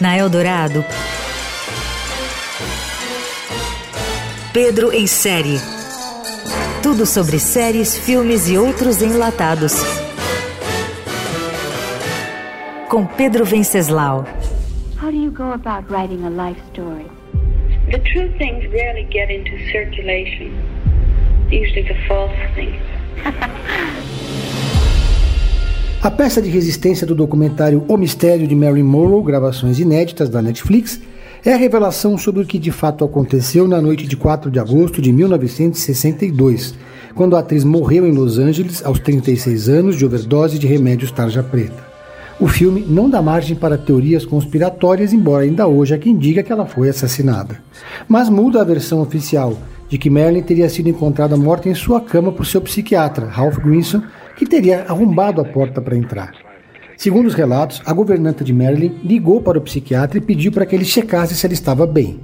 Na Eldorado, Pedro em série. Tudo sobre séries, filmes e outros enlatados. Com Pedro Venceslau. How do you go about writing a life story? The true things rarely get into circulation. Usually the false things. A peça de resistência do documentário O Mistério de Marilyn Monroe, gravações inéditas da Netflix, é a revelação sobre o que de fato aconteceu na noite de 4 de agosto de 1962, quando a atriz morreu em Los Angeles aos 36 anos de overdose de remédios tarja preta. O filme não dá margem para teorias conspiratórias, embora ainda hoje há quem diga que ela foi assassinada. Mas muda a versão oficial de que Marilyn teria sido encontrada morta em sua cama por seu psiquiatra, Ralph Grinson, que teria arrombado a porta para entrar. Segundo os relatos, a governanta de Marilyn ligou para o psiquiatra e pediu para que ele checasse se ela estava bem.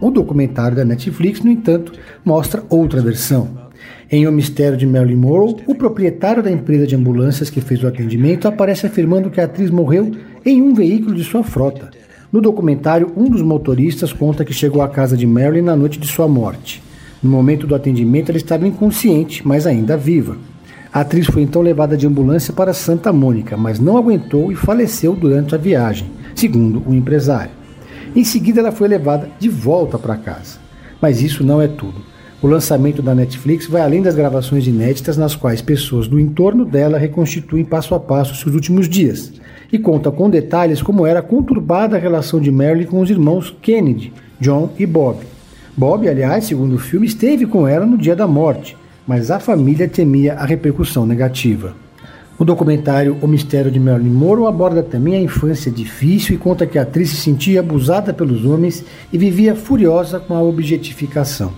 O documentário da Netflix, no entanto, mostra outra versão. Em O Mistério de Marilyn Monroe, o proprietário da empresa de ambulâncias que fez o atendimento aparece afirmando que a atriz morreu em um veículo de sua frota. No documentário, um dos motoristas conta que chegou à casa de Marilyn na noite de sua morte. No momento do atendimento, ela estava inconsciente, mas ainda viva. A atriz foi então levada de ambulância para Santa Mônica, mas não aguentou e faleceu durante a viagem, segundo o empresário. Em seguida, ela foi levada de volta para casa. Mas isso não é tudo. O lançamento da Netflix vai além das gravações inéditas nas quais pessoas do entorno dela reconstituem passo a passo seus últimos dias e conta com detalhes como era conturbada a relação de Marilyn com os irmãos Kennedy, John e Bob. Bob, aliás, segundo o filme, esteve com ela no dia da morte, mas a família temia a repercussão negativa. O documentário O Mistério de Marilyn Monroe aborda também a infância difícil e conta que a atriz se sentia abusada pelos homens e vivia furiosa com a objetificação.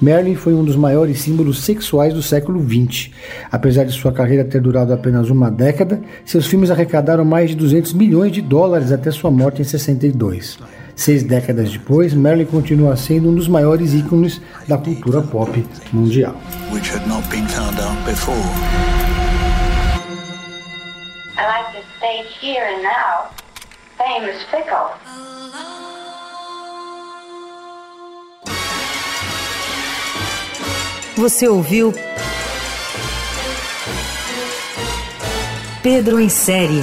Marilyn foi um dos maiores símbolos sexuais do século XX. Apesar de sua carreira ter durado apenas uma década, seus filmes arrecadaram mais de 200 milhões de dólares até sua morte em 62. Seis décadas depois, Marilyn continua sendo um dos maiores ícones da cultura pop mundial. I like to stage here and now. Fame is fickle. Você ouviu Pedro em Série.